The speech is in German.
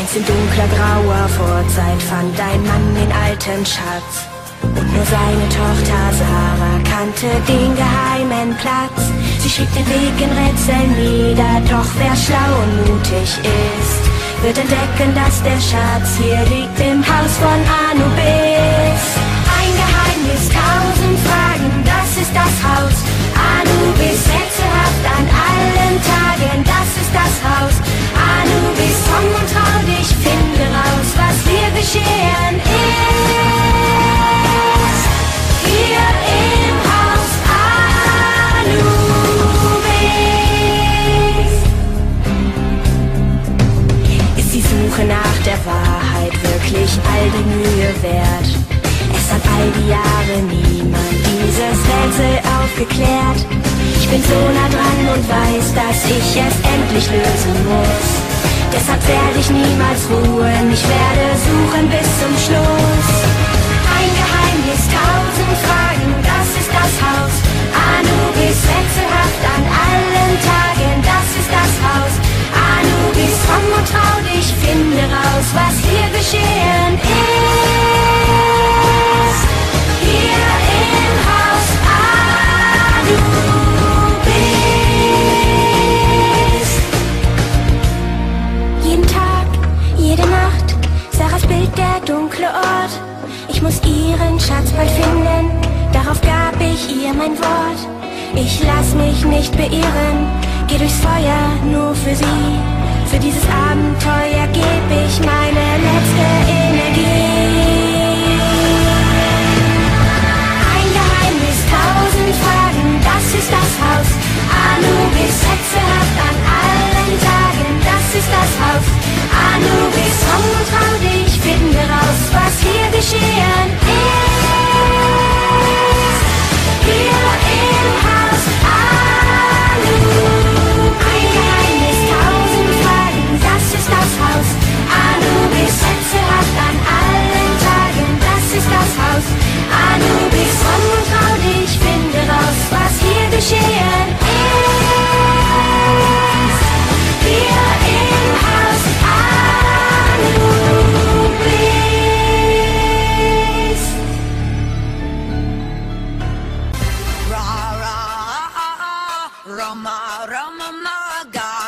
Einst in dunkler grauer Vorzeit fand ein Mann den alten Schatz. Und nur seine Tochter Sarah kannte den geheimen Platz. Sie schrieb den Weg in Rätseln nieder, doch wer schlau und mutig ist, wird entdecken, dass der Schatz hier liegt im Haus von Anubis. Ein Geheimnis, tausend Suche nach der Wahrheit wirklich all die Mühe wert? Es hat all die Jahre niemand dieses Rätsel aufgeklärt. Ich bin so nah dran und weiß, dass ich es endlich lösen muss. Deshalb werde ich niemals ruhen, ich werde suchen bis zum Anubis, komm und trau dich, finde raus, was hier geschehen ist. Hier im Haus Anubis. Jeden Tag, jede Nacht, Sarahs Bild der dunkle Ort. Ich muss ihren Schatz bald finden, darauf gab ich ihr mein Wort. Ich lass mich nicht beirren, geh durchs Feuer nur für sie. Für dieses Abenteuer geb ich mein Mara, mama, God.